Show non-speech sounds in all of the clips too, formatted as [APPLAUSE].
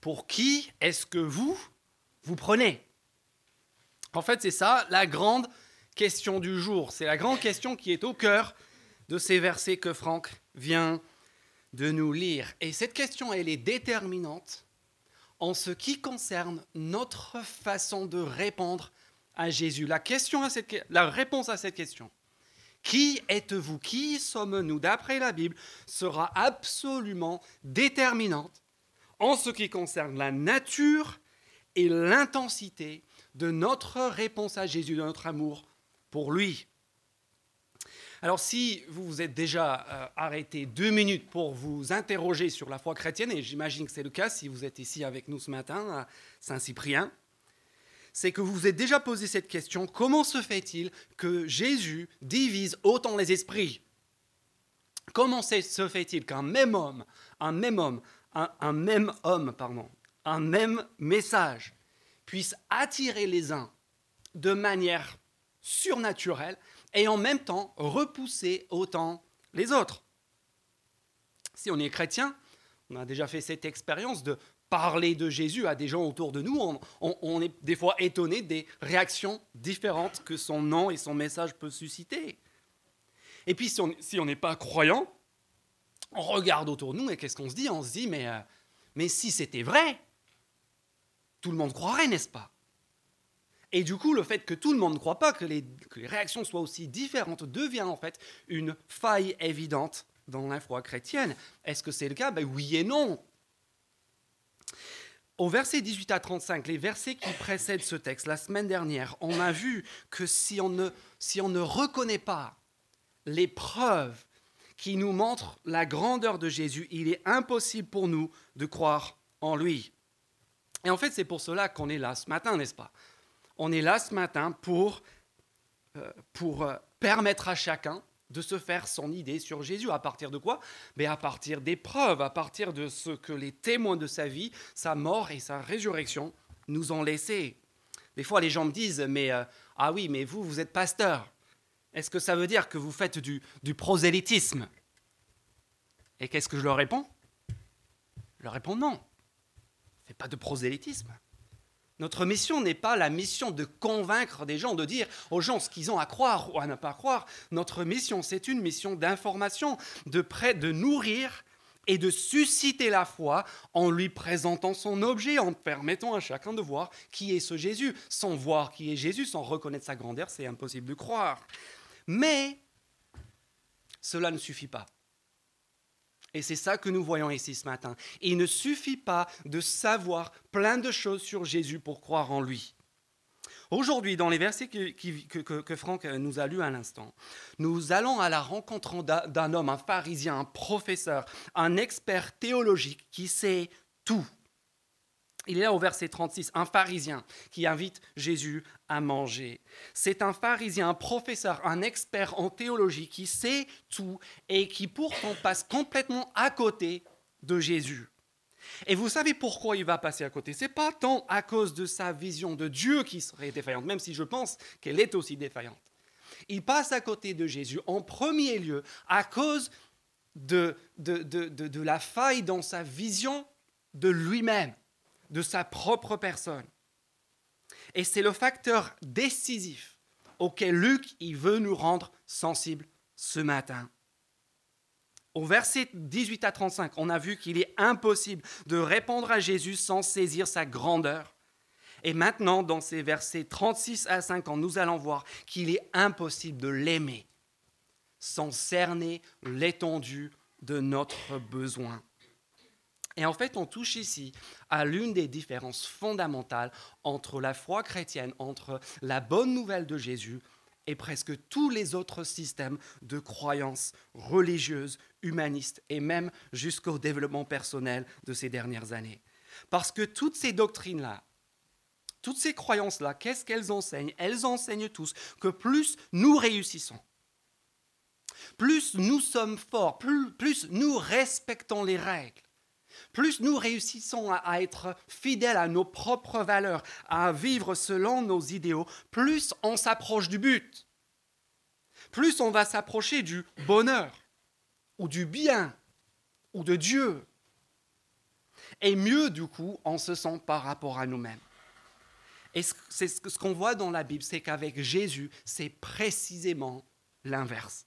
pour qui est-ce que vous, vous prenez? En fait, c'est ça la grande question du jour. C'est la grande question qui est au cœur de ces versets que Franck vient de nous lire. Et cette question, elle est déterminante en ce qui concerne notre façon de répondre à Jésus. La, la réponse à cette question, qui êtes-vous? Qui sommes-nous? D'après la Bible, sera absolument déterminante en ce qui concerne la nature et l'intensité de notre réponse à Jésus, de notre amour pour lui. Alors si vous vous êtes déjà euh, arrêté deux minutes pour vous interroger sur la foi chrétienne, et j'imagine que c'est le cas si vous êtes ici avec nous ce matin à Saint-Cyprien, c'est que vous vous êtes déjà posé cette question, comment se fait-il que Jésus divise autant les esprits? Comment se fait-il qu'un même homme, un même homme, un, même homme, pardon, un même message puisse attirer les uns de manière surnaturelle et en même temps repousser autant les autres. Si on est chrétien, on a déjà fait cette expérience de parler de Jésus à des gens autour de nous, on, est des fois étonné des réactions différentes que son nom et son message peuvent susciter. Et puis si on n'est pas croyant, on regarde autour de nous et qu'est-ce qu'on se dit? On se dit, mais, euh, mais si c'était vrai, tout le monde croirait, n'est-ce pas? Et du coup, le fait que tout le monde ne croit pas, que les, réactions soient aussi différentes, devient en fait une faille évidente dans la chrétienne. Est-ce que c'est le cas? Ben Oui et non. Au verset 18 à 35, les versets qui précèdent ce texte, la semaine dernière, on a vu que si on ne reconnaît pas les preuves qui nous montrent la grandeur de Jésus, il est impossible pour nous de croire en lui. Et en fait, c'est pour cela qu'on est là ce matin, n'est-ce pas? On est là ce matin pour, euh, pour euh, permettre à chacun de se faire son idée sur Jésus. À partir de quoi? Mais À partir des preuves, à partir de ce que les témoins de sa vie, sa mort et sa résurrection nous ont laissé. Des fois, les gens me disent, mais euh, ah oui, mais vous, vous êtes pasteur. Est-ce que ça veut dire que vous faites du, prosélytisme? Et qu'est-ce que je leur réponds? Je leur réponds non pas de prosélytisme. Notre mission n'est pas la mission de convaincre des gens, de dire aux gens ce qu'ils ont à croire ou à ne pas croire. Notre mission, c'est une mission d'information, de près de nourrir et de susciter la foi en lui présentant son objet, en permettant à chacun de voir qui est ce Jésus. Sans voir qui est Jésus, sans reconnaître sa grandeur, c'est impossible de croire. Mais cela ne suffit pas. Et c'est ça que nous voyons ici ce matin. il ne suffit pas de savoir plein de choses sur Jésus pour croire en lui. Aujourd'hui, dans les versets que, Franck nous a lus à l'instant, nous allons à la rencontre d'un homme, un pharisien, un professeur, un expert théologique qui sait tout il est là au verset 36, un pharisien qui invite Jésus à manger. C'est un pharisien, un professeur, un expert en théologie qui sait tout et qui pourtant passe complètement à côté de Jésus. Et vous savez pourquoi il va passer à côté? C'est pas tant à cause de sa vision de Dieu qui serait défaillante, même si je pense qu'elle est aussi défaillante. Il passe à côté de Jésus en premier lieu à cause de, de, de, de la faille dans sa vision de lui-même de sa propre personne. Et c'est le facteur décisif auquel Luc veut nous rendre sensibles ce matin. Au verset 18 à 35, on a vu qu'il est impossible de répondre à Jésus sans saisir sa grandeur. Et maintenant, dans ces versets 36 à 50, nous allons voir qu'il est impossible de l'aimer sans cerner l'étendue de notre besoin. Et en fait, on touche ici à l'une des différences fondamentales entre la foi chrétienne, entre la bonne nouvelle de Jésus et presque tous les autres systèmes de croyances religieuses, humanistes et même jusqu'au développement personnel de ces dernières années. Parce que toutes ces doctrines-là, toutes ces croyances-là, qu'est-ce qu'elles enseignent? Elles enseignent tous que plus nous réussissons, plus nous sommes forts, plus, plus nous respectons les règles, plus nous réussissons à, être fidèles à nos propres valeurs, à vivre selon nos idéaux, plus on s'approche du but. Plus on va s'approcher du bonheur, ou du bien, ou de Dieu. et mieux du coup on se sent par rapport à nous-mêmes. Et c'est ce qu'on voit dans la Bible, c'est qu'avec Jésus, c'est précisément l'inverse.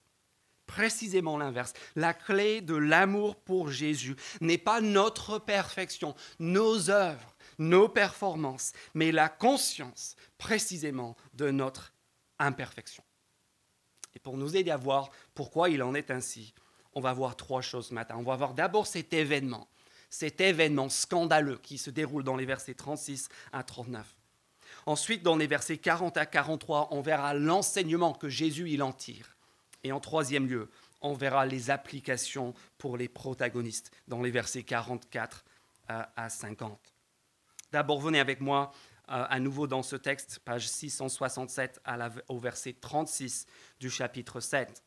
Précisément l'inverse. La clé de l'amour pour Jésus n'est pas notre perfection, nos œuvres, nos performances, mais la conscience précisément de notre imperfection. Et pour nous aider à voir pourquoi il en est ainsi, on va voir trois choses ce matin. On va voir d'abord cet événement, cet événement scandaleux qui se déroule dans les versets 36 à 39. Ensuite, dans les versets 40 à 43, on verra l'enseignement que Jésus il en tire. Et en troisième lieu, on verra les applications pour les protagonistes dans les versets 44 à 50. D'abord, venez avec moi euh, à nouveau dans ce texte, page 667 au verset 36 du chapitre 7.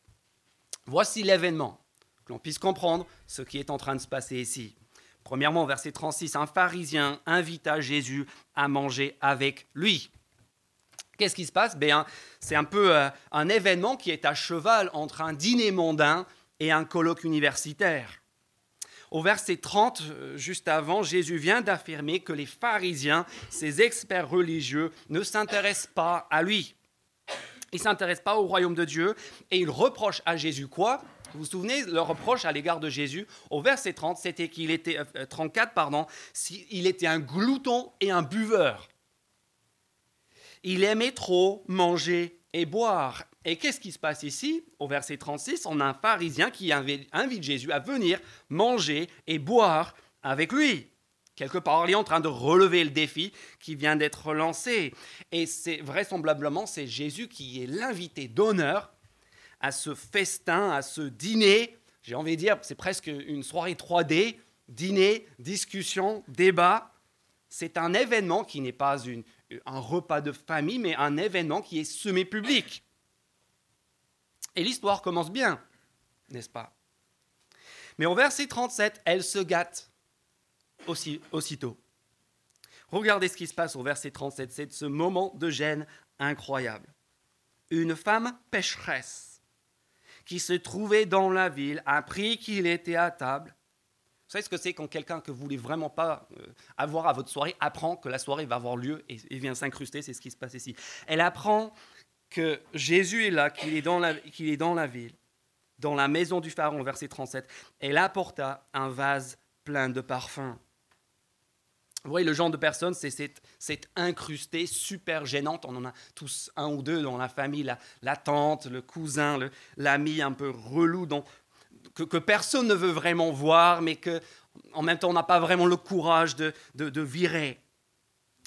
Voici l'événement, que l'on puisse comprendre ce qui est en train de se passer ici. Premièrement, verset 36, un pharisien invita Jésus à manger avec lui. Qu'est-ce qui se passe? Ben, C'est un peu euh, un événement qui est à cheval entre un dîner mondain et un colloque universitaire. Au verset 30, euh, juste avant, Jésus vient d'affirmer que les pharisiens, ces experts religieux, ne s'intéressent pas à lui. Ils ne s'intéressent pas au royaume de Dieu et ils reprochent à Jésus quoi? Vous vous souvenez, le reproche à l'égard de Jésus? Au verset 30, c'était qu'il était 34 euh, pardon, il était un glouton et un buveur. Il aimait trop manger et boire. Et qu'est-ce qui se passe ici? Au verset 36, on a un pharisien qui invite Jésus à venir manger et boire avec lui. Quelque part, il est en train de relever le défi qui vient d'être lancé. Et c'est vraisemblablement, c'est Jésus qui est l'invité d'honneur à ce festin, à ce dîner. J'ai envie de dire, c'est presque une soirée 3D, dîner, discussion, débat. C'est un événement qui n'est pas un repas de famille, mais un événement qui est semi-public. Et l'histoire commence bien, n'est-ce pas? Mais au verset 37, elle se gâte aussi, aussitôt. Regardez ce qui se passe au verset 37, c'est ce moment de gêne incroyable. Une femme pécheresse qui se trouvait dans la ville apprit qu'il était à table. Vous savez ce que c'est quand quelqu'un que vous voulez vraiment pas euh, avoir à votre soirée apprend que la soirée va avoir lieu et, vient s'incruster, c'est ce qui se passe ici. Elle apprend que Jésus est là, qu'il est, dans la, ville, dans la maison du pharaon, verset 37. Elle apporta un vase plein de parfums. Vous voyez, le genre de personne, c'est cette, incrusté, super gênante. On en a tous un ou deux dans la famille, la, tante, le cousin, l'ami un peu relou, que, personne ne veut vraiment voir, mais que en même temps, on n'a pas vraiment le courage de, virer.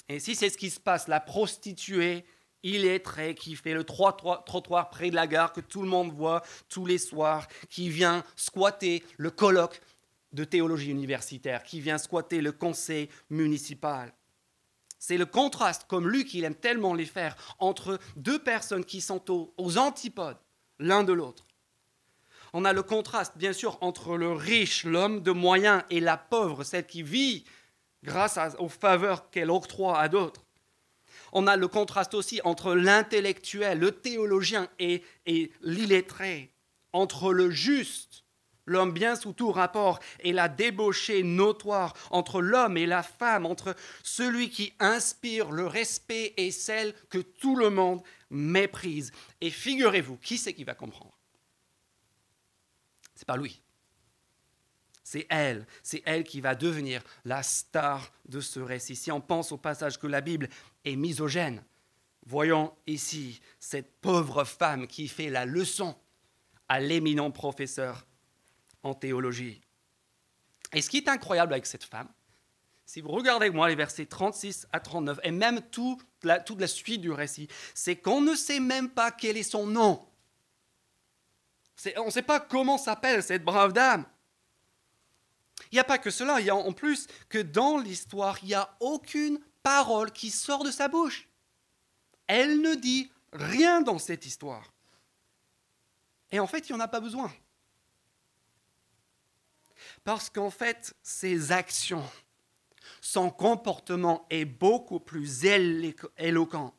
Et si c'est ce qui se passe, la prostituée illettrée qui fait le trottoir près de la gare, que tout le monde voit tous les soirs, qui vient squatter le colloque de théologie universitaire qui vient squatter le conseil municipal. C'est le contraste, comme Luc il aime tellement les faire, entre deux personnes qui sont aux, antipodes l'un de l'autre. On a le contraste, bien sûr, entre le riche, l'homme de moyens, et la pauvre, celle qui vit grâce aux faveurs qu'elle octroie à d'autres. On a le contraste aussi entre l'intellectuel, le théologien et l'illettré, entre le juste l'homme bien sous tout rapport, et la débauchée notoire entre l'homme et la femme, entre celui qui inspire le respect et celle que tout le monde méprise. Et figurez-vous, qui c'est qui va comprendre? Pas lui. C'est elle, c'est elle qui va devenir la star de ce récit. Si on pense au passage que la Bible est misogène, voyons ici cette pauvre femme qui fait la leçon à l'éminent professeur en théologie. Et ce qui est incroyable avec cette femme, si vous regardez moi les versets 36 à 39, et même la, toute la suite du récit, c'est qu'on ne sait même pas quel est son nom. On ne sait pas comment s'appelle cette brave dame. Il n'y a pas que cela, il y a en plus que dans l'histoire, il n'y a aucune parole qui sort de sa bouche. Elle ne dit rien dans cette histoire. Et en fait, il n'y en a pas besoin. Parce qu'en fait, ses actions, son comportement est beaucoup plus éloquent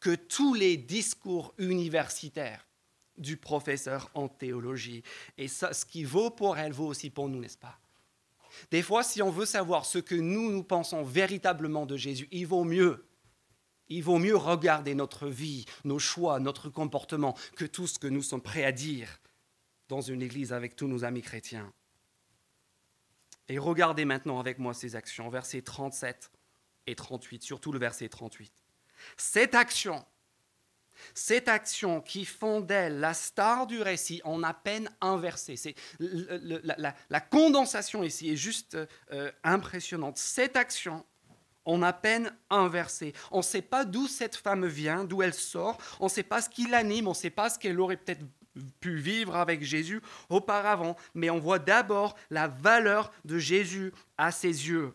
que tous les discours universitaires du professeur en théologie. Et ça, ce qui vaut pour elle vaut aussi pour nous, n'est-ce pas? Des fois, si on veut savoir ce que nous, nous pensons véritablement de Jésus, il vaut mieux. Il vaut mieux regarder notre vie, nos choix, notre comportement, que tout ce que nous sommes prêts à dire dans une église avec tous nos amis chrétiens. Et regardez maintenant avec moi ces actions, versets 37 et 38, surtout le verset 38. Cette action, cette action qui font d'elle la star du récit en à peine inversée. C'est la, condensation ici est juste euh, impressionnante. Cette action en à peine inversée. On ne sait pas d'où cette femme vient, d'où elle sort. On ne sait pas ce qui l'anime. On ne sait pas ce qu'elle aurait peut-être pu vivre avec Jésus auparavant. Mais on voit d'abord la valeur de Jésus à ses yeux.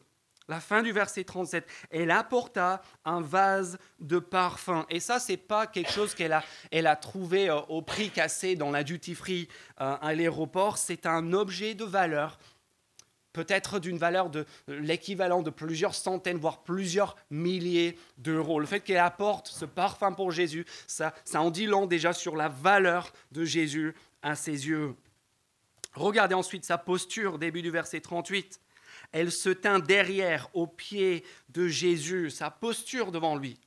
La fin du verset 37, elle apporta un vase de parfum. Et ça, c'est pas quelque chose qu'elle a, elle a trouvé euh, au prix cassé dans la duty free euh, à l'aéroport. C'est un objet de valeur, peut-être d'une valeur de l'équivalent de plusieurs centaines, voire plusieurs milliers d'euros. Le fait qu'elle apporte ce parfum pour Jésus, ça, ça en dit long déjà sur la valeur de Jésus à ses yeux. Regardez ensuite sa posture, début du verset 38 elle se tint derrière, aux pieds de Jésus, sa posture devant lui.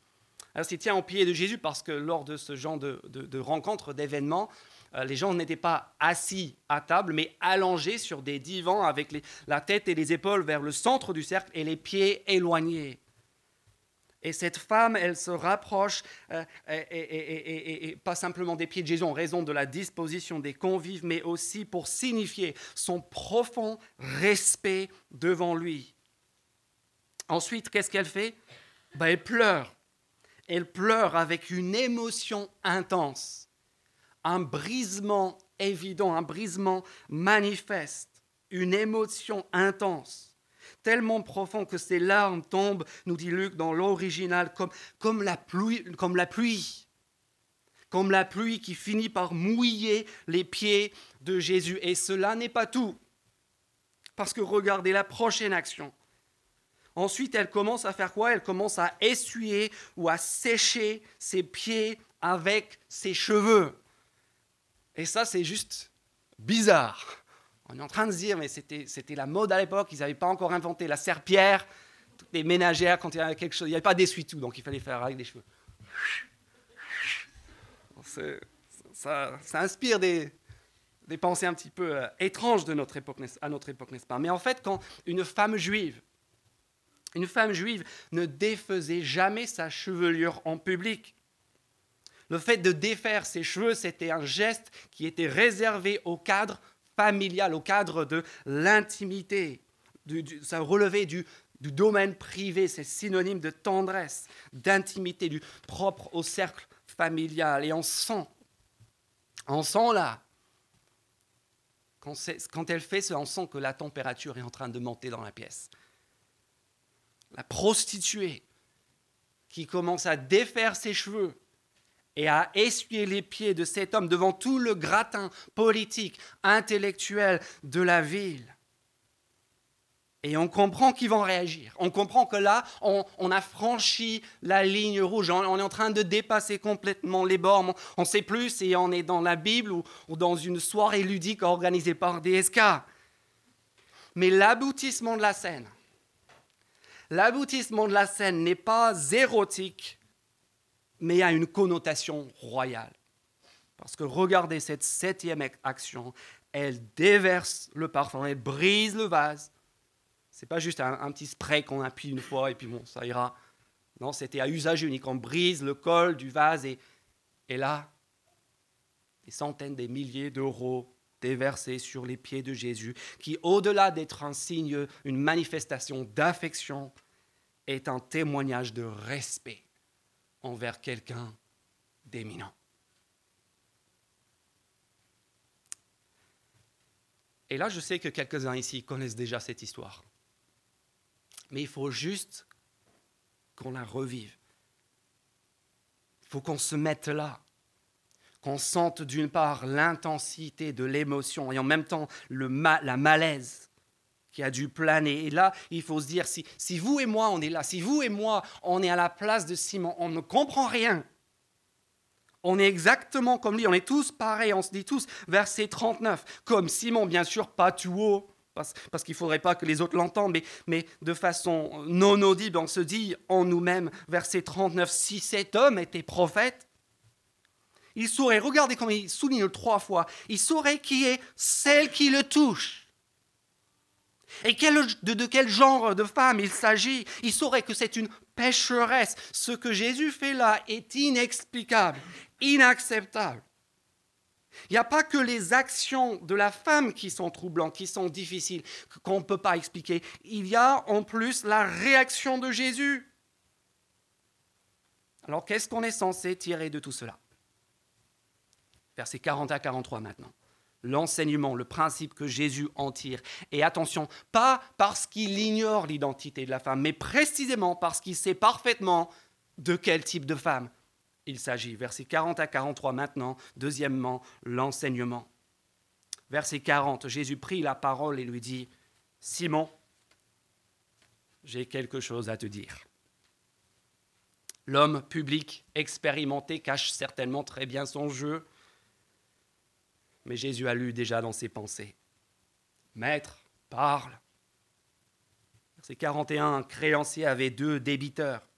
Elle se tient aux pieds de Jésus parce que lors de ce genre de, de, rencontres, d'événements, euh, les gens n'étaient pas assis à table, mais allongés sur des divans avec la tête et les épaules vers le centre du cercle et les pieds éloignés. Et cette femme, elle se rapproche, euh, et, pas simplement des pieds de Jésus en raison de la disposition des convives, mais aussi pour signifier son profond respect devant lui. Ensuite, qu'est-ce qu'elle fait? Ben, Elle pleure. Elle pleure avec une émotion intense, un brisement évident, un brisement manifeste, une émotion intense tellement profond que ses larmes tombent, nous dit Luc dans l'original, comme, comme, la pluie, comme la pluie. Comme la pluie qui finit par mouiller les pieds de Jésus. Et cela n'est pas tout. Parce que regardez la prochaine action. Ensuite, elle commence à faire quoi? Elle commence à essuyer ou à sécher ses pieds avec ses cheveux. Et ça, c'est juste bizarre. On est en train de dire, mais c'était la mode à l'époque, ils n'avaient pas encore inventé la serpillère, toutes les ménagères, quand il y avait quelque chose, il n'y avait pas d'essuie-tout, donc il fallait faire avec des cheveux. Ça, ça, inspire des, des, pensées un petit peu euh, étranges de notre époque, à notre époque, n'est-ce pas? Mais en fait, quand une femme juive, une femme juive ne défaisait jamais sa chevelure en public. Le fait de défaire ses cheveux, c'était un geste qui était réservé au cadre familial, au cadre de l'intimité. Ça relevait du, du domaine privé, c'est synonyme de tendresse, d'intimité, du propre au cercle familial. Et on sent, on sent là, quand, quand elle fait ça, on sent que la température est en train de monter dans la pièce. La prostituée qui commence à défaire ses cheveux, et à essuyer les pieds de cet homme devant tout le gratin politique, intellectuel de la ville. Et on comprend qu'ils vont réagir. On comprend que là, on, a franchi la ligne rouge. On, est en train de dépasser complètement les bornes. On ne sait plus si on est dans la Bible ou, ou dans une soirée ludique organisée par DSK. Mais l'aboutissement de la scène, l'aboutissement de la scène n'est pas érotique, mais a une connotation royale. Parce que regardez cette septième action, elle déverse le parfum, elle brise le vase. C'est pas juste un, petit spray qu'on appuie une fois et puis bon, ça ira. Non, c'était à usage unique. On brise le col du vase et, et là, des centaines, des milliers d'euros déversés sur les pieds de Jésus, qui, au-delà d'être un signe, une manifestation d'affection, est un témoignage de respect envers quelqu'un d'éminent. Et là, je sais que quelques-uns ici connaissent déjà cette histoire. Mais il faut juste qu'on la revive. Il faut qu'on se mette là, qu'on sente d'une part l'intensité de l'émotion et en même temps le la malaise qui a dû planer. Et là, il faut se dire, si, si vous et moi, on est là, si vous et moi, on est à la place de Simon, on ne comprend rien. On est exactement comme lui, on est tous pareils, on se dit tous, verset 39, comme Simon, bien sûr, pas tout haut, parce, qu'il ne faudrait pas que les autres l'entendent, mais, mais de façon non audible, on se dit en nous-mêmes, verset 39, si cet homme était prophète, il saurait, regardez comment il souligne trois fois, il saurait qui est celle qui le touche. Et de, de, quel genre de femme il s'agit? Il saurait que c'est une pécheresse. Ce que Jésus fait là est inexplicable, inacceptable. Il n'y a pas que les actions de la femme qui sont troublantes, qui sont difficiles, qu'on ne peut pas expliquer. Il y a en plus la réaction de Jésus. Alors qu'est-ce qu'on est censé tirer de tout cela? Versets 40 à 43 maintenant. L'enseignement, le principe que Jésus en tire. Et attention, pas parce qu'il ignore l'identité de la femme, mais précisément parce qu'il sait parfaitement de quel type de femme il s'agit. Versets 40 à 43 maintenant. Deuxièmement, l'enseignement. Verset 40, Jésus prit la parole et lui dit, Simon, j'ai quelque chose à te dire. L'homme public expérimenté cache certainement très bien son jeu, mais Jésus a lu déjà dans ses pensées. Maître, parle. Verset 41, un créancier avait deux débiteurs.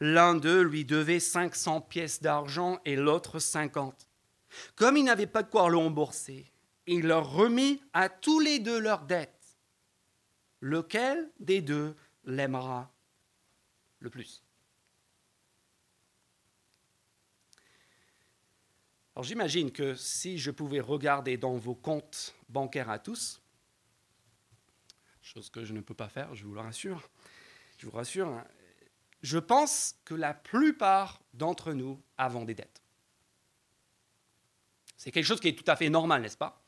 L'un d'eux lui devait 500 pièces d'argent et l'autre 50. Comme il n'avait pas de quoi le rembourser, il leur remit à tous les deux leurs dettes. Lequel des deux l'aimera le plus? Alors j'imagine que si je pouvais regarder dans vos comptes bancaires à tous, chose que je ne peux pas faire, je vous le rassure, je vous rassure, hein, je pense que la plupart d'entre nous avons des dettes. C'est quelque chose qui est tout à fait normal, n'est-ce pas?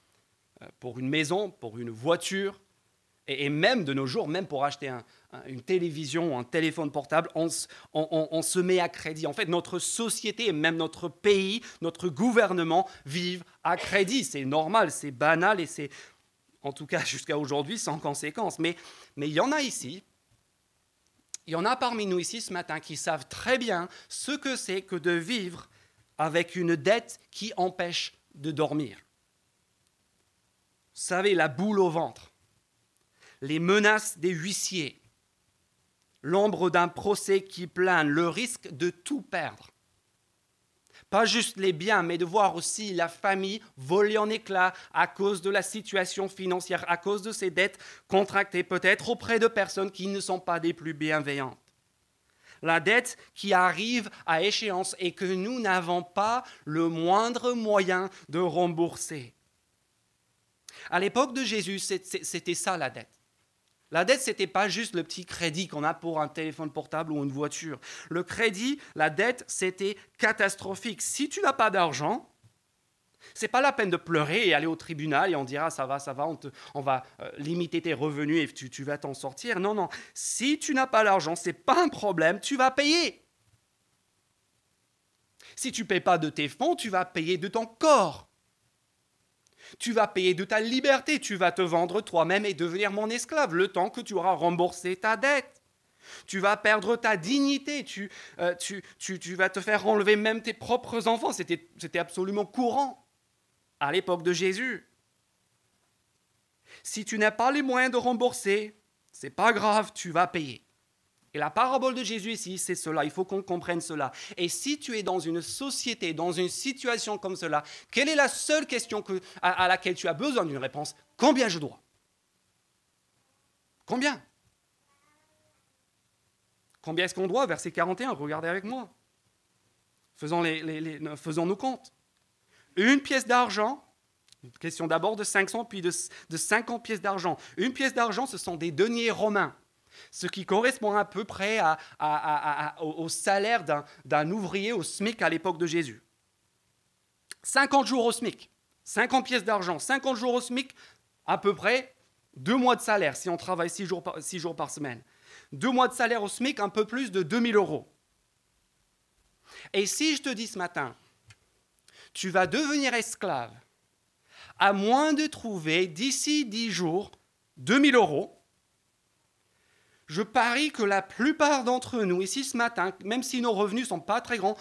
Euh, Pour une maison, pour une voiture, et même de nos jours, même pour acheter une télévision ou un téléphone portable, on, on, se met à crédit. En fait, notre société et même notre pays, notre gouvernement vivent à crédit. C'est normal, c'est banal et c'est, en tout cas [LAUGHS] jusqu'à aujourd'hui, sans conséquence. Mais, mais il y en a ici il y en a parmi nous ici ce matin qui savent très bien ce que c'est que de vivre avec une dette qui empêche de dormir. Vous savez, la boule au ventre, les menaces des huissiers, l'ombre d'un procès qui plane, le risque de tout perdre pas juste les biens, mais de voir aussi la famille voler en éclats à cause de la situation financière, à cause de ses dettes contractées peut-être auprès de personnes qui ne sont pas des plus bienveillantes. La dette qui arrive à échéance et que nous n'avons pas le moindre moyen de rembourser. À l'époque de Jésus, c'était ça la dette. La dette, ce n'était pas juste le petit crédit qu'on a pour un téléphone portable ou une voiture. Le crédit, la dette, c'était catastrophique. Si tu n'as pas d'argent, c'est pas la peine de pleurer et aller au tribunal et on dira ça va, ça va, on, va euh, limiter tes revenus et tu, tu vas t'en sortir. Non, non. Si tu n'as pas l'argent, c'est pas un problème, tu vas payer. Si tu ne payes pas de tes fonds, tu vas payer de ton corps. Tu vas payer de ta liberté, tu vas te vendre toi-même et devenir mon esclave le temps que tu auras remboursé ta dette. Tu vas perdre ta dignité, tu, euh, tu, tu, vas te faire enlever même tes propres enfants. C'était absolument courant à l'époque de Jésus. Si tu n'as pas les moyens de rembourser, c'est pas grave, tu vas payer. Et la parabole de Jésus ici, c'est cela. Il faut qu'on comprenne cela. Et si tu es dans une société, dans une situation comme cela, quelle est la seule question à, laquelle tu as besoin d'une réponse? Combien je dois? Combien? Combien est-ce qu'on doit? Verset 41, regardez avec moi. Faisons, nos comptes. Une pièce d'argent, question d'abord de 500, puis de, de 50 pièces d'argent. Une pièce d'argent, ce sont des deniers romains ce qui correspond à peu près au salaire d'un ouvrier au SMIC à l'époque de Jésus. 50 jours au SMIC, 50 pièces d'argent, 50 jours au SMIC, à peu près deux mois de salaire si on travaille 6 jours, par, jours par semaine. Deux mois de salaire au SMIC, un peu plus de 2000 euros. Et si je te dis ce matin, tu vas devenir esclave, à moins de trouver d'ici 10 jours 2000 euros, je parie que la plupart d'entre nous ici ce matin, même si nos revenus ne sont pas très grands,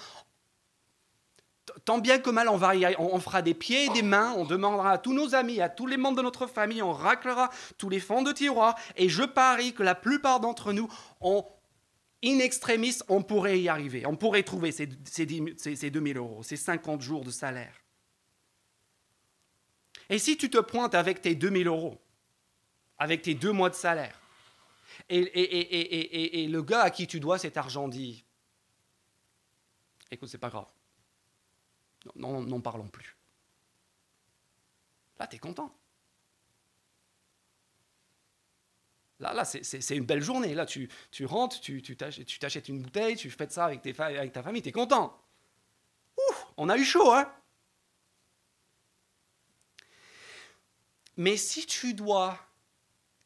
tant bien que mal, on, fera des pieds et des mains, on demandera à tous nos amis, à tous les membres de notre famille, on raclera tous les fonds de tiroir, et je parie que la plupart d'entre nous, on, in extremis, on pourrait y arriver, on pourrait trouver ces, ces, ces 2000 euros, ces 50 jours de salaire. Et si tu te pointes avec tes 2000 euros, avec tes deux mois de salaire, et, le gars à qui tu dois cet argent dit, écoute, c'est pas grave, non, n'en parlons plus. Là, tu es content. Là, là c'est une belle journée. Là, tu, tu rentres, tu t'achètes une bouteille, tu fais ça avec, tes, avec ta famille, tu es content. Ouf, on a eu chaud, hein Mais si tu dois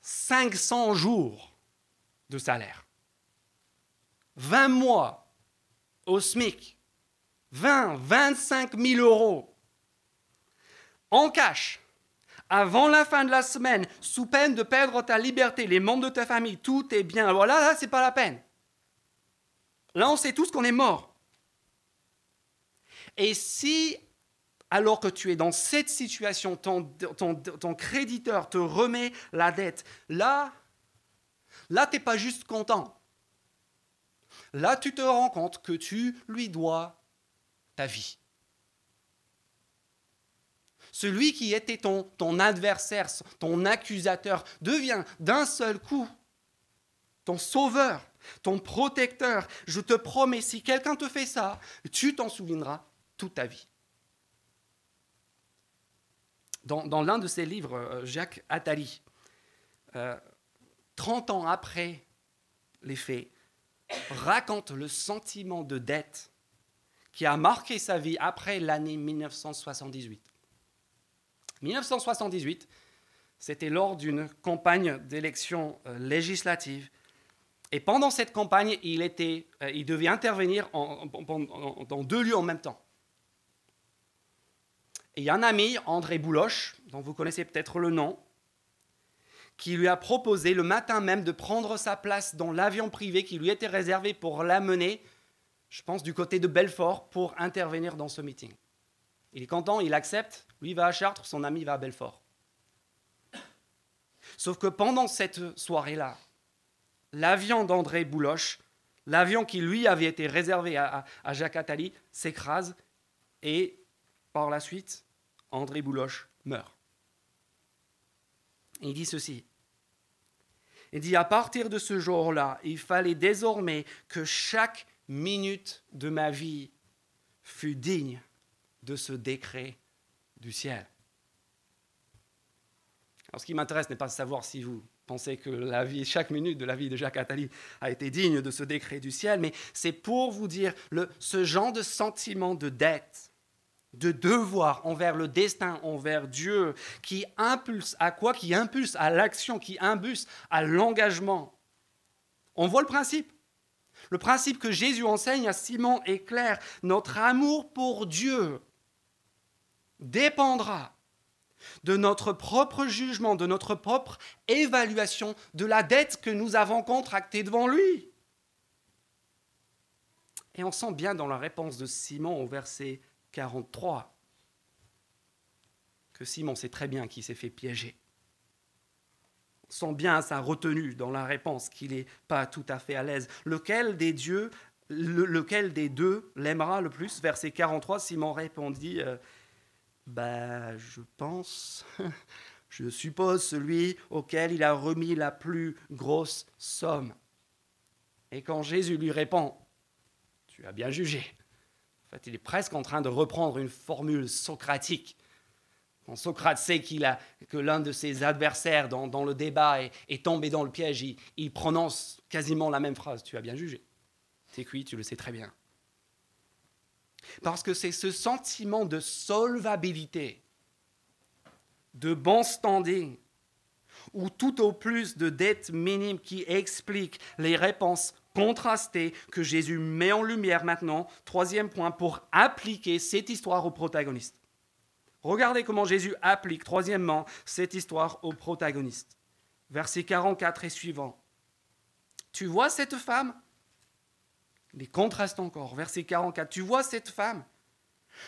500 jours de salaire, 20 mois au SMIC, 20, 25 000 euros en cash avant la fin de la semaine, sous peine de perdre ta liberté, les membres de ta famille, tout est bien. Voilà, là, c'est pas la peine. Là, on sait tous qu'on est mort. Et si, alors que tu es dans cette situation, ton créditeur te remet la dette, là, là, tu n'es pas juste content. Là, tu te rends compte que tu lui dois ta vie. Celui qui était ton, adversaire, ton accusateur, devient d'un seul coup ton sauveur, ton protecteur. Je te promets, si quelqu'un te fait ça, tu t'en souviendras toute ta vie. Dans, l'un de ses livres, euh, Jacques Attali, 30 euh, ans après les faits, raconte le sentiment de dette qui a marqué sa vie après l'année 1978. 1978, c'était lors d'une campagne d'élection euh, législative. Et pendant cette campagne, il, euh, il devait intervenir dans deux lieux en même temps. Et il y a un ami, André Bouloche, dont vous connaissez peut-être le nom, qui lui a proposé le matin même de prendre sa place dans l'avion privé qui lui était réservé pour l'amener je pense, du côté de Belfort pour intervenir dans ce meeting. Il est content, il accepte, lui va à Chartres, son ami va à Belfort. Sauf que pendant cette soirée-là, l'avion d'André Bouloche, l'avion qui lui avait été réservé à, Jacques Attali, s'écrase et par la suite, André Bouloche meurt. Il dit ceci. Il dit, à partir de ce jour-là, il fallait désormais que chaque minute de ma vie fut digne de ce décret du ciel. Alors ce qui m'intéresse n'est pas de savoir si vous pensez que chaque minute de la vie de Jacques Attali a été digne de ce décret du ciel, mais c'est pour vous dire ce genre de sentiment de dette, de devoir envers le destin, envers Dieu, qui impulse à quoi? Qui impulse à l'action, qui impulse à l'engagement. On voit le principe. Le principe que Jésus enseigne à Simon est clair. Notre amour pour Dieu dépendra de notre propre jugement, de notre propre évaluation de la dette que nous avons contractée devant lui. Et on sent bien dans la réponse de Simon au verset 43 que Simon sait très bien qu'il s'est fait piéger sent bien sa retenue dans la réponse, qu'il n'est pas tout à fait à l'aise. Lequel des dieux, lequel des deux l'aimera le plus? Verset 43, Simon répondit, euh, bah, je pense, [LAUGHS] je suppose celui auquel il a remis la plus grosse somme. Et quand Jésus lui répond, tu as bien jugé. En fait, il est presque en train de reprendre une formule socratique quand Socrate sait qu'il a, que l'un de ses adversaires dans, le débat est, tombé dans le piège, il, prononce quasiment la même phrase. Tu as bien jugé. C'est cuit, tu le sais très bien. Parce que c'est ce sentiment de solvabilité, de bon standing, ou tout au plus de dette minime qui explique les réponses contrastées que Jésus met en lumière maintenant, troisième point, pour appliquer cette histoire au protagoniste. Regardez comment Jésus applique, troisièmement, cette histoire au protagoniste. Verset 44 et suivant. Tu vois cette femme? Les contrastes encore. Verset 44. Tu vois cette femme?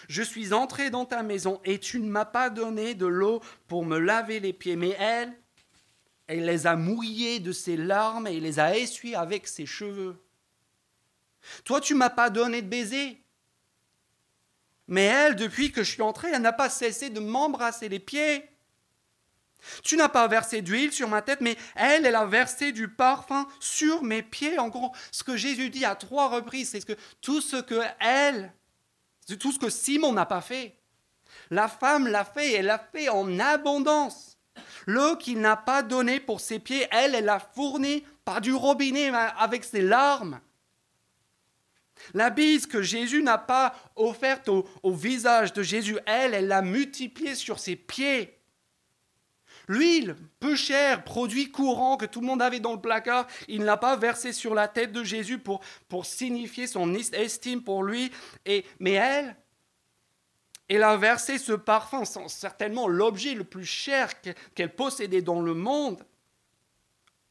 Je suis entré dans ta maison et tu ne m'as pas donné de l'eau pour me laver les pieds. Mais elle, elle les a mouillés de ses larmes et les a essuyés avec ses cheveux. Toi, tu m'as pas donné de baiser. Mais elle, depuis que je suis entré, elle n'a pas cessé de m'embrasser les pieds. Tu n'as pas versé d'huile sur ma tête, mais elle, elle a versé du parfum sur mes pieds. En gros, ce que Jésus dit à trois reprises, c'est que tout ce que elle, tout ce que Simon n'a pas fait, la femme l'a fait, elle l'a fait en abondance. L'eau qu'il n'a pas donnée pour ses pieds, elle, elle l'a fournie par du robinet avec ses larmes. La bise que Jésus n'a pas offerte au, visage de Jésus, elle, elle l'a multipliée sur ses pieds. L'huile, peu chère, produit courant que tout le monde avait dans le placard, il ne l'a pas versé sur la tête de Jésus pour, pour signifier son estime pour lui. Et, mais elle, elle a ce parfum, certainement l'objet le plus cher qu'elle possédait dans le monde,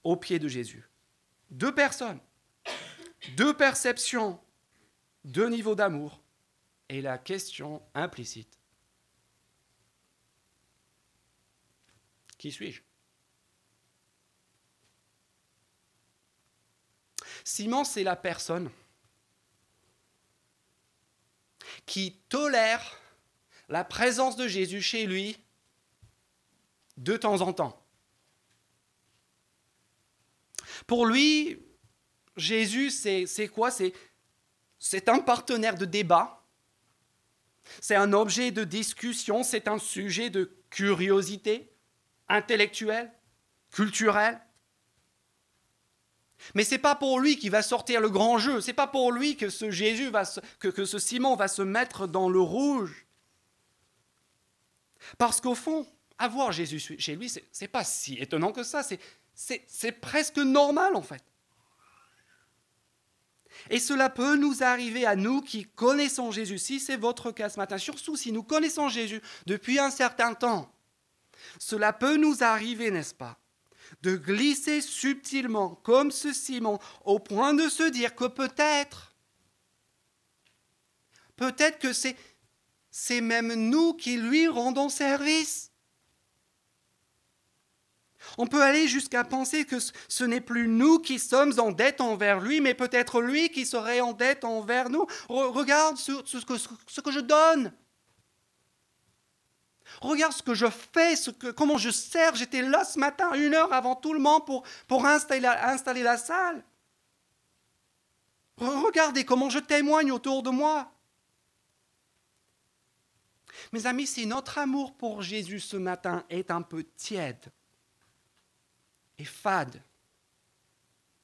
aux pieds de Jésus. Deux personnes, deux perceptions, deux niveaux d'amour. Et la question implicite, Qui suis-je? Simon, c'est la personne qui tolère la présence de Jésus chez lui de temps en temps. Pour lui, Jésus, c'est quoi? C'est un partenaire de débat, c'est un objet de discussion, c'est un sujet de curiosité intellectuel, culturel. Mais ce n'est pas pour lui qui va sortir le grand jeu, ce n'est pas pour lui que ce Jésus que ce Simon va se mettre dans le rouge. Parce qu'au fond, avoir Jésus chez lui, ce n'est pas si étonnant que ça, c'est presque normal en fait. Et cela peut nous arriver à nous qui connaissons Jésus, si c'est votre cas ce matin, surtout si nous connaissons Jésus depuis un certain temps. Cela peut nous arriver, n'est-ce pas De glisser subtilement, comme ce Simon, au point de se dire que peut-être, peut-être que c'est, c'est même nous qui lui rendons service. On peut aller jusqu'à penser que ce n'est plus nous qui sommes en dette envers lui, mais peut-être lui qui serait en dette envers nous. Regarde ce, que, je donne. Regarde ce que je fais, comment je sers. J'étais là ce matin, une heure avant tout le monde, pour, installer la salle. Regardez comment je témoigne autour de moi. Mes amis, si notre amour pour Jésus ce matin est un peu tiède et fade,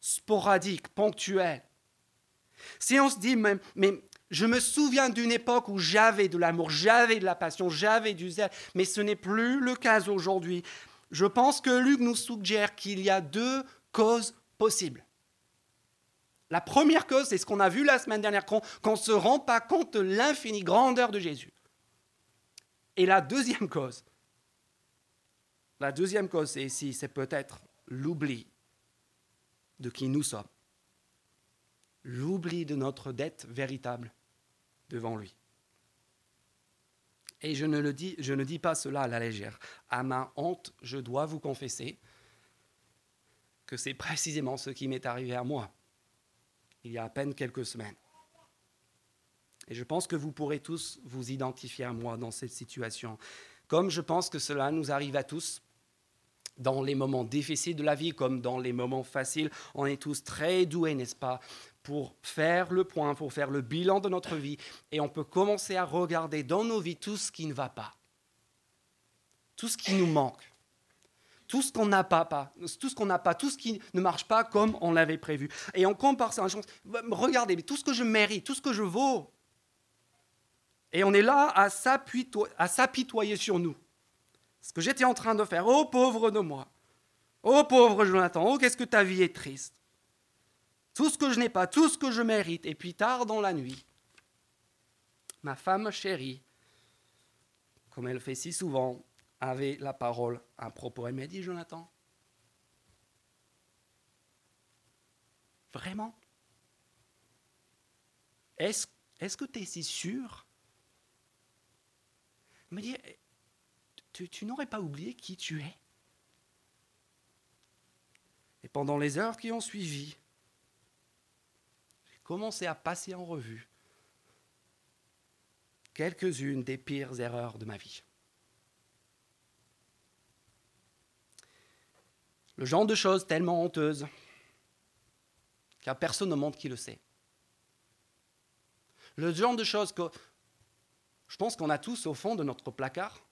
sporadique, ponctuel, si on se dit, mais, mais je me souviens d'une époque où j'avais de l'amour, j'avais de la passion, j'avais du zèle, mais ce n'est plus le cas aujourd'hui. Je pense que Luc nous suggère qu'il y a deux causes possibles. La première cause, c'est ce qu'on a vu la semaine dernière, qu'on ne se rend pas compte de l'infinie grandeur de Jésus. Et la deuxième cause, la deuxième cause, c'est ici, c'est peut-être l'oubli de qui nous sommes, l'oubli de notre dette véritable devant lui. Et je ne, dis, je ne dis pas cela à la légère. À ma honte, je dois vous confesser que c'est précisément ce qui m'est arrivé à moi, il y a à peine quelques semaines. Et je pense que vous pourrez tous vous identifier à moi dans cette situation, comme je pense que cela nous arrive à tous dans les moments difficiles de la vie comme dans les moments faciles. On est tous très doués, n'est-ce pas, pour faire le point, pour faire le bilan de notre vie. Et on peut commencer à regarder dans nos vies tout ce qui ne va pas, tout ce qui nous manque, tout ce qu'on n'a pas, pas, tout ce qu'on n'a pas, tout ce qui ne marche pas comme on l'avait prévu. Et on compare ça, regardez, tout ce que je mérite, tout ce que je vaux. Et on est là à s'apitoyer sur nous. Ce que j'étais en train de faire, oh pauvre de moi, oh pauvre Jonathan, oh qu'est-ce que ta vie est triste tout ce que je n'ai pas, tout ce que je mérite. Et puis tard dans la nuit, ma femme chérie, comme elle fait si souvent, avait la parole à propos. Elle m'a dit, Jonathan, vraiment Est-ce est que tu es si sûr me dit, tu, tu n'aurais pas oublié qui tu es Et pendant les heures qui ont suivi, j'ai commencé à passer en revue quelques-unes des pires erreurs de ma vie. Le genre de choses tellement honteuses car personne ne montre qui le sait. Le genre de choses que je pense qu'on a tous au fond de notre placard,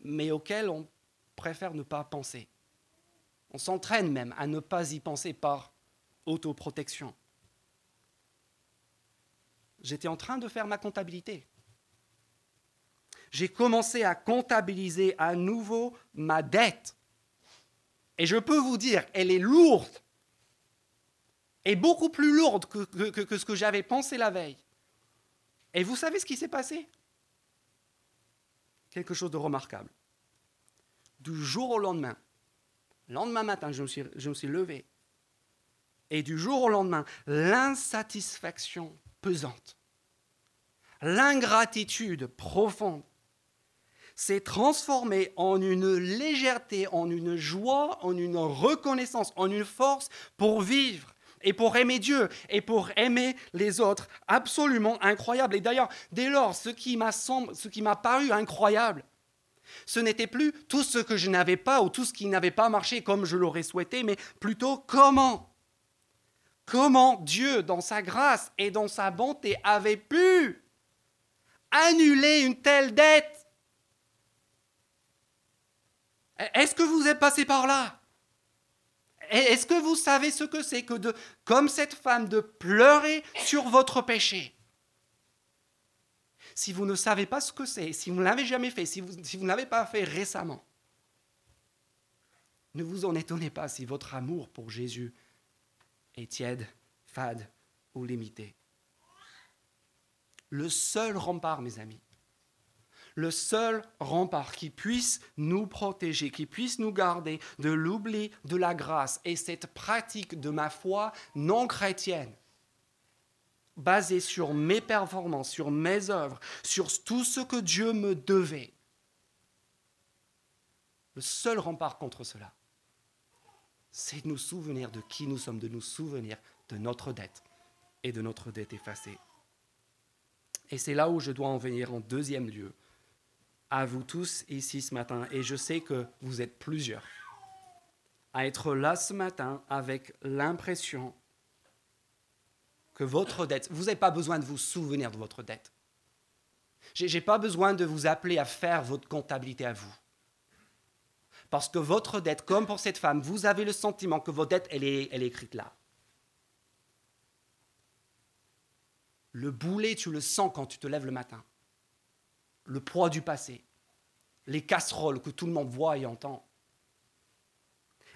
mais auxquelles on préfère ne pas penser. On s'entraîne même à ne pas y penser par autoprotection. J'étais en train de faire ma comptabilité. J'ai commencé à comptabiliser à nouveau ma dette. Et je peux vous dire, elle est lourde est beaucoup plus lourde que, que ce que j'avais pensé la veille. Et vous savez ce qui s'est passé? Quelque chose de remarquable. Du jour au lendemain, lendemain matin, je me suis, je me suis levé. Et du jour au lendemain, l'insatisfaction pesante, l'ingratitude profonde s'est transformée en une légèreté, en une joie, en une reconnaissance, en une force pour vivre et pour aimer Dieu et pour aimer les autres. Absolument incroyable. Et d'ailleurs, dès lors, ce qui m'a paru incroyable, ce n'était plus tout ce que je n'avais pas ou tout ce qui n'avait pas marché comme je l'aurais souhaité, mais plutôt comment. Comment Dieu, dans sa grâce et dans sa bonté, avait pu annuler une telle dette. Est-ce que vous êtes passé par là? Est-ce que vous savez ce que c'est que de, comme cette femme, de pleurer sur votre péché? Si vous ne savez pas ce que c'est, si vous ne l'avez jamais fait, si vous, si vous ne l'avez pas fait récemment, ne vous en étonnez pas si votre amour pour Jésus est tiède, fade ou limité. Le seul rempart, mes amis, le seul rempart qui puisse nous protéger, qui puisse nous garder de l'oubli de la grâce et cette pratique de ma foi non chrétienne, basée sur mes performances, sur mes œuvres, sur tout ce que Dieu me devait. Le seul rempart contre cela, c'est de nous souvenir de qui nous sommes, de nous souvenir de notre dette et de notre dette effacée. Et c'est là où je dois en venir en deuxième lieu à vous tous ici ce matin, et je sais que vous êtes plusieurs, à être là ce matin avec l'impression que votre dette, vous n'avez pas besoin de vous souvenir de votre dette. Je n'ai pas besoin de vous appeler à faire votre comptabilité à vous. Parce que votre dette, comme pour cette femme, vous avez le sentiment que votre dette, elle est, elle est écrite là. Le boulet, tu le sens quand tu te lèves le matin le poids du passé, les casseroles que tout le monde voit et entend.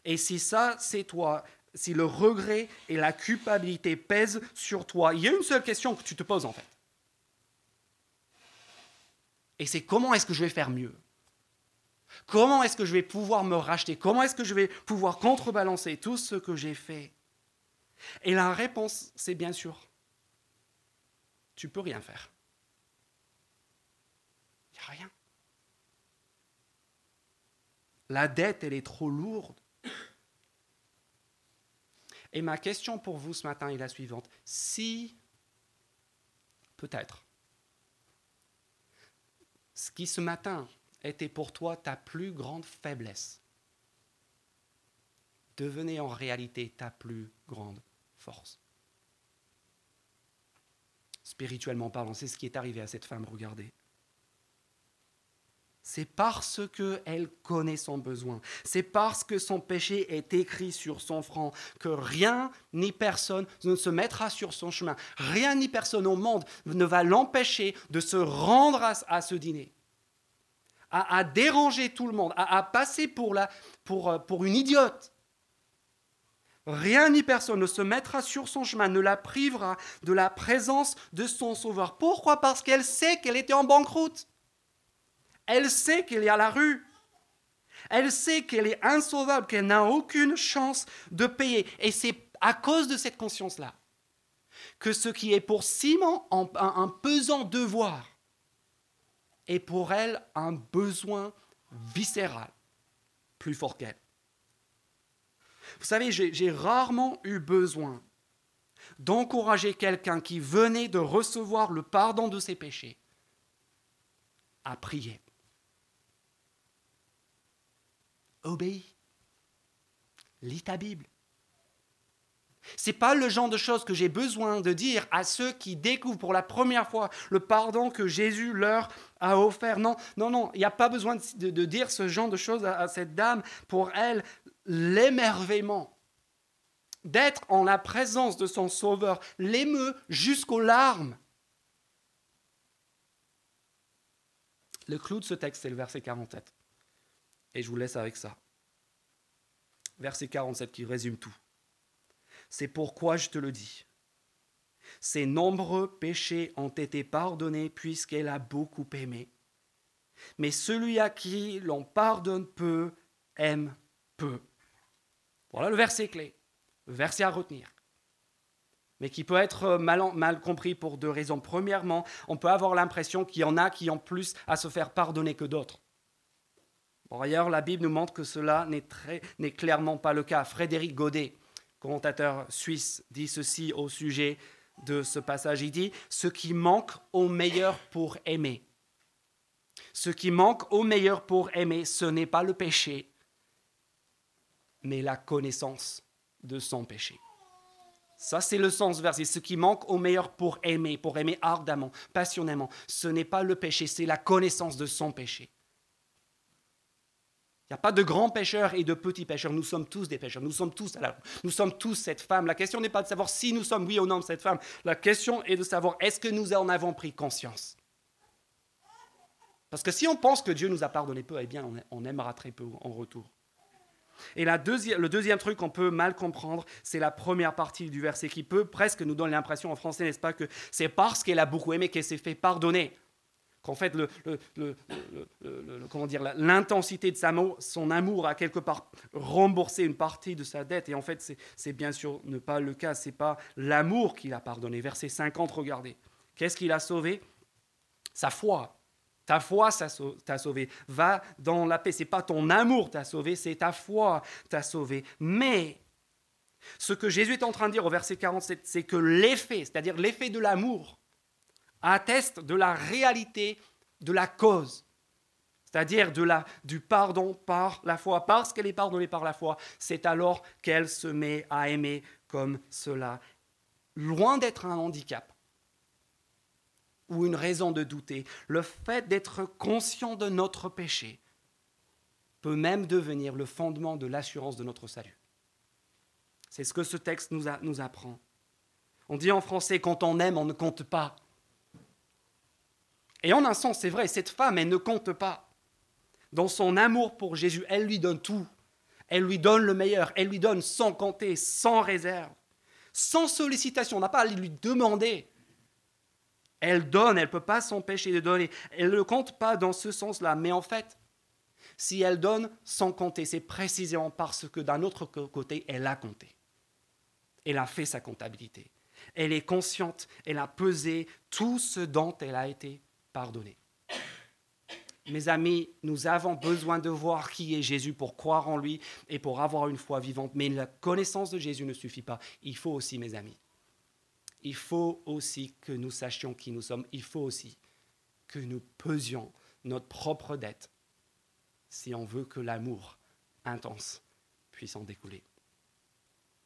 Et si ça, c'est toi, si le regret et la culpabilité pèsent sur toi, il y a une seule question que tu te poses en fait. Et c'est comment est-ce que je vais faire mieux? Comment est-ce que je vais pouvoir me racheter? Comment est-ce que je vais pouvoir contrebalancer tout ce que j'ai fait? Et la réponse, c'est bien sûr, tu peux rien faire rien. La dette, elle est trop lourde. Et ma question pour vous ce matin est la suivante. Si, peut-être, ce qui ce matin était pour toi ta plus grande faiblesse, devenait en réalité ta plus grande force. Spirituellement parlant, c'est ce qui est arrivé à cette femme, regardez c'est parce qu'elle connaît son besoin. C'est parce que son péché est écrit sur son front que rien ni personne ne se mettra sur son chemin. Rien ni personne au monde ne va l'empêcher de se rendre à, ce dîner, à, déranger tout le monde, à, passer euh, pour une idiote. Rien ni personne ne se mettra sur son chemin, ne la privera de la présence de son Sauveur. Pourquoi? Parce qu'elle sait qu'elle était en banqueroute. Elle sait qu'il y a la rue. Elle sait qu'elle est insauvable, qu'elle n'a aucune chance de payer. Et c'est à cause de cette conscience-là que ce qui est pour Simon un, pesant devoir est pour elle un besoin viscéral, plus fort qu'elle. Vous savez, j'ai rarement eu besoin d'encourager quelqu'un qui venait de recevoir le pardon de ses péchés à prier. Obéis. Lis ta Bible. C'est pas le genre de choses que j'ai besoin de dire à ceux qui découvrent pour la première fois le pardon que Jésus leur a offert. Non, non, non, il n'y a pas besoin de, dire ce genre de choses à cette dame. Pour elle, l'émerveillement d'être en la présence de son Sauveur l'émeut jusqu'aux larmes. Le clou de ce texte, c'est le verset 47. Et je vous laisse avec ça. Verset 47 qui résume tout. C'est pourquoi je te le dis. Ses nombreux péchés ont été pardonnés puisqu'elle a beaucoup aimé. Mais celui à qui l'on pardonne peu aime peu. Voilà le verset clé, le verset à retenir. Mais qui peut être mal, mal compris pour deux raisons. Premièrement, on peut avoir l'impression qu'il y en a qui ont plus à se faire pardonner que d'autres. Par ailleurs, la Bible nous montre que cela n'est clairement pas le cas. Frédéric Godet, commentateur suisse, dit ceci au sujet de ce passage. Il dit, ce qui manque au meilleur pour aimer. Ce qui manque au meilleur pour aimer, ce n'est pas le péché, mais la connaissance de son péché. Ça, c'est le sens verset. Ce qui manque au meilleur pour aimer, pour aimer ardemment, passionnément, ce n'est pas le péché, c'est la connaissance de son péché. Il n'y a pas de grands pécheurs et de petits pécheurs. Nous sommes tous des pécheurs. Nous sommes tous, nous sommes tous cette femme. La question n'est pas de savoir si nous sommes oui ou non cette femme. La question est de savoir est-ce que nous en avons pris conscience? Parce que si on pense que Dieu nous a pardonné peu, eh bien, on aimera très peu en retour. Et le deuxième truc qu'on peut mal comprendre, c'est la première partie du verset qui peut presque nous donner l'impression en français, n'est-ce pas, que c'est parce qu'elle a beaucoup aimé qu'elle s'est fait pardonner qu'en fait, le, comment dire, l'intensité de sa, son amour a quelque part remboursé une partie de sa dette. Et en fait, c'est bien sûr ne pas le cas. C'est pas l'amour qu'il a pardonné. Verset 50, regardez. Qu'est-ce qu'il a sauvé? Sa foi. Ta foi t'a sauvé. Va dans la paix. C'est pas ton amour t'a sauvé, c'est ta foi t'a sauvé. Mais ce que Jésus est en train de dire au verset 47, c'est que l'effet, c'est-à-dire l'effet de l'amour, atteste de la réalité de la cause, c'est-à-dire de la, du pardon par la foi. Parce qu'elle est pardonnée par la foi, c'est alors qu'elle se met à aimer comme cela. Loin d'être un handicap ou une raison de douter, le fait d'être conscient de notre péché peut même devenir le fondement de l'assurance de notre salut. C'est ce que ce texte nous, nous apprend. On dit en français, quand on aime, on ne compte pas. Et en un sens, c'est vrai, cette femme, elle ne compte pas. Dans son amour pour Jésus, elle lui donne tout. Elle lui donne le meilleur. Elle lui donne sans compter, sans réserve, sans sollicitation. On n'a pas à lui demander. Elle donne, elle ne peut pas s'empêcher de donner. Elle ne compte pas dans ce sens-là. Mais en fait, si elle donne sans compter, c'est précisément parce que d'un autre côté, elle a compté. Elle a fait sa comptabilité. Elle est consciente, elle a pesé tout ce dont elle a été Mes amis, nous avons besoin de voir qui est Jésus pour croire en lui et pour avoir une foi vivante. Mais la connaissance de Jésus ne suffit pas. Il faut aussi, mes amis, il faut aussi que nous sachions qui nous sommes. Il faut aussi que nous pesions notre propre dette si on veut que l'amour intense puisse en découler.